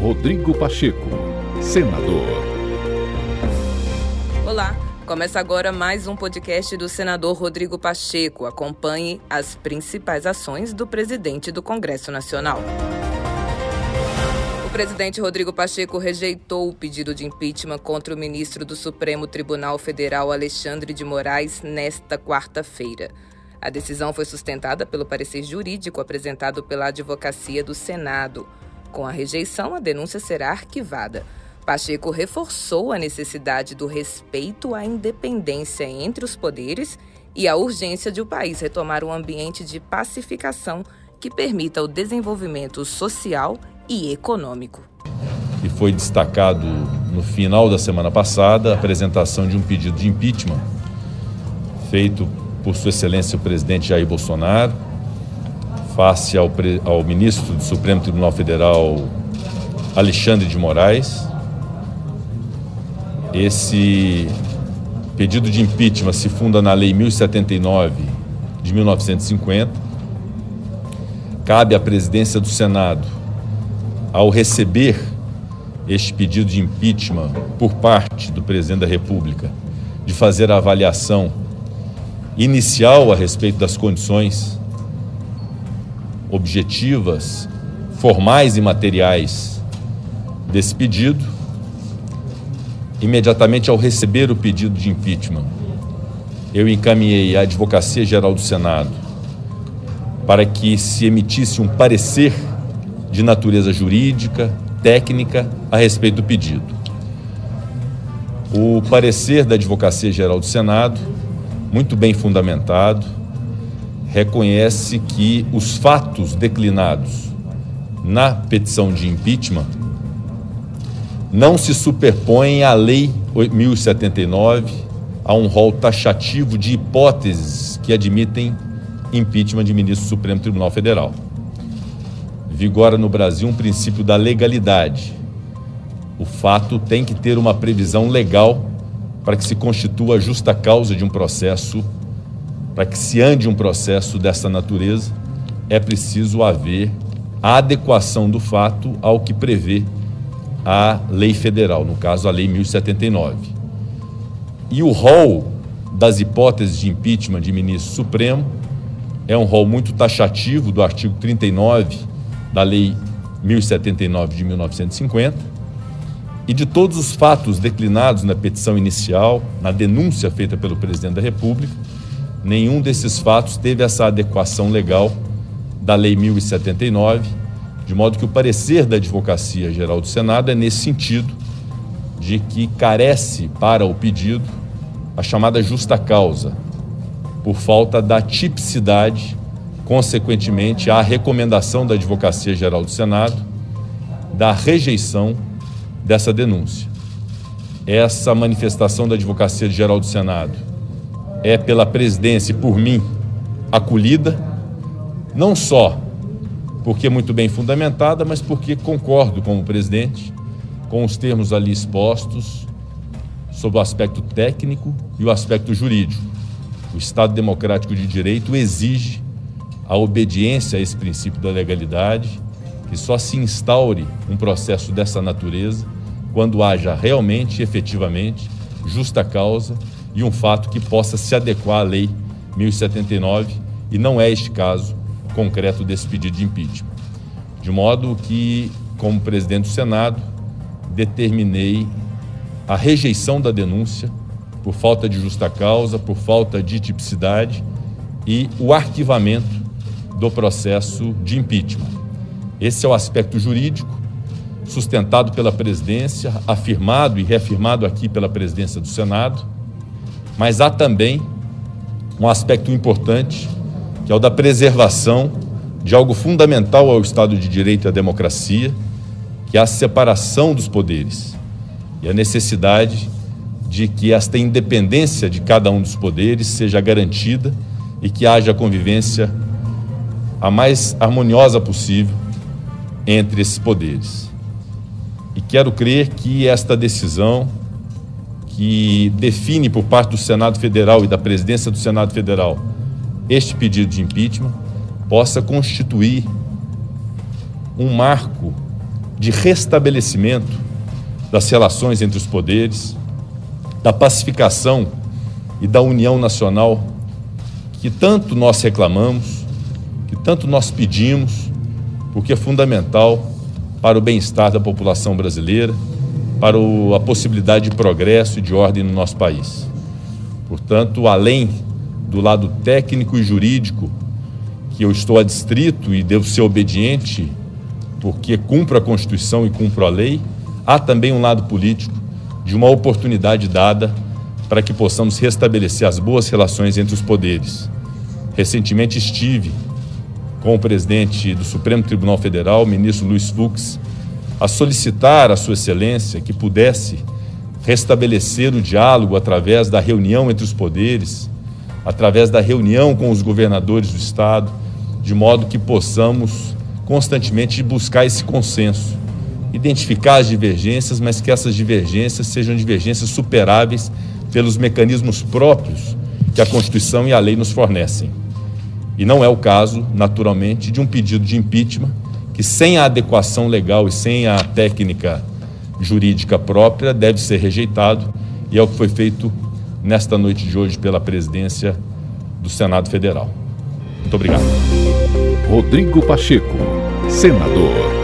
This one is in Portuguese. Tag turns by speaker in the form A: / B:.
A: Rodrigo Pacheco, senador.
B: Olá, começa agora mais um podcast do senador Rodrigo Pacheco. Acompanhe as principais ações do presidente do Congresso Nacional. O presidente Rodrigo Pacheco rejeitou o pedido de impeachment contra o ministro do Supremo Tribunal Federal Alexandre de Moraes nesta quarta-feira. A decisão foi sustentada pelo parecer jurídico apresentado pela Advocacia do Senado. Com a rejeição, a denúncia será arquivada. Pacheco reforçou a necessidade do respeito à independência entre os poderes e a urgência de o país retomar um ambiente de pacificação que permita o desenvolvimento social e econômico.
C: E foi destacado no final da semana passada a apresentação de um pedido de impeachment feito por Sua Excelência o presidente Jair Bolsonaro face ao, ao ministro do Supremo Tribunal Federal, Alexandre de Moraes. Esse pedido de impeachment se funda na Lei 1079 de 1950. Cabe à presidência do Senado, ao receber este pedido de impeachment por parte do presidente da República, de fazer a avaliação inicial a respeito das condições objetivas, formais e materiais desse pedido. Imediatamente ao receber o pedido de impeachment, eu encaminhei à Advocacia Geral do Senado para que se emitisse um parecer de natureza jurídica, técnica, a respeito do pedido. O parecer da Advocacia Geral do Senado, muito bem fundamentado, reconhece que os fatos declinados na petição de impeachment não se superpõem à Lei 1079, a um rol taxativo de hipóteses que admitem impeachment de ministro do Supremo Tribunal Federal. Vigora no Brasil um princípio da legalidade. O fato tem que ter uma previsão legal para que se constitua justa causa de um processo para que se ande um processo dessa natureza, é preciso haver a adequação do fato ao que prevê a lei federal, no caso a lei 1079. E o rol das hipóteses de impeachment de ministro supremo é um rol muito taxativo do artigo 39 da lei 1079 de 1950 e de todos os fatos declinados na petição inicial, na denúncia feita pelo presidente da República, nenhum desses fatos teve essa adequação legal da Lei 1079, de modo que o parecer da Advocacia Geral do Senado é nesse sentido, de que carece para o pedido a chamada justa causa, por falta da tipicidade, consequentemente, a recomendação da Advocacia Geral do Senado da rejeição dessa denúncia. Essa manifestação da Advocacia Geral do Senado é pela presidência e por mim acolhida, não só porque é muito bem fundamentada, mas porque concordo com o presidente com os termos ali expostos sobre o aspecto técnico e o aspecto jurídico. O Estado Democrático de Direito exige a obediência a esse princípio da legalidade, que só se instaure um processo dessa natureza quando haja realmente, efetivamente, justa causa e um fato que possa se adequar à Lei 1079, e não é este caso concreto desse pedido de impeachment. De modo que, como presidente do Senado, determinei a rejeição da denúncia por falta de justa causa, por falta de tipicidade e o arquivamento do processo de impeachment. Esse é o aspecto jurídico sustentado pela presidência, afirmado e reafirmado aqui pela presidência do Senado mas há também um aspecto importante, que é o da preservação de algo fundamental ao Estado de Direito e à democracia, que é a separação dos poderes e a necessidade de que esta independência de cada um dos poderes seja garantida e que haja convivência a mais harmoniosa possível entre esses poderes. E quero crer que esta decisão que define por parte do Senado Federal e da presidência do Senado Federal este pedido de impeachment possa constituir um marco de restabelecimento das relações entre os poderes, da pacificação e da união nacional que tanto nós reclamamos, que tanto nós pedimos, porque é fundamental para o bem-estar da população brasileira, para a possibilidade de progresso e de ordem no nosso país. Portanto, além do lado técnico e jurídico, que eu estou adstrito e devo ser obediente, porque cumpro a Constituição e cumpro a lei, há também um lado político de uma oportunidade dada para que possamos restabelecer as boas relações entre os poderes. Recentemente estive com o presidente do Supremo Tribunal Federal, o ministro Luiz Fux, a solicitar a Sua Excelência que pudesse restabelecer o diálogo através da reunião entre os poderes, através da reunião com os governadores do Estado, de modo que possamos constantemente buscar esse consenso, identificar as divergências, mas que essas divergências sejam divergências superáveis pelos mecanismos próprios que a Constituição e a lei nos fornecem. E não é o caso, naturalmente, de um pedido de impeachment que, sem a adequação legal e sem a técnica jurídica própria, deve ser rejeitado, e é o que foi feito nesta noite de hoje pela presidência do Senado Federal. Muito obrigado.
A: Rodrigo Pacheco, senador.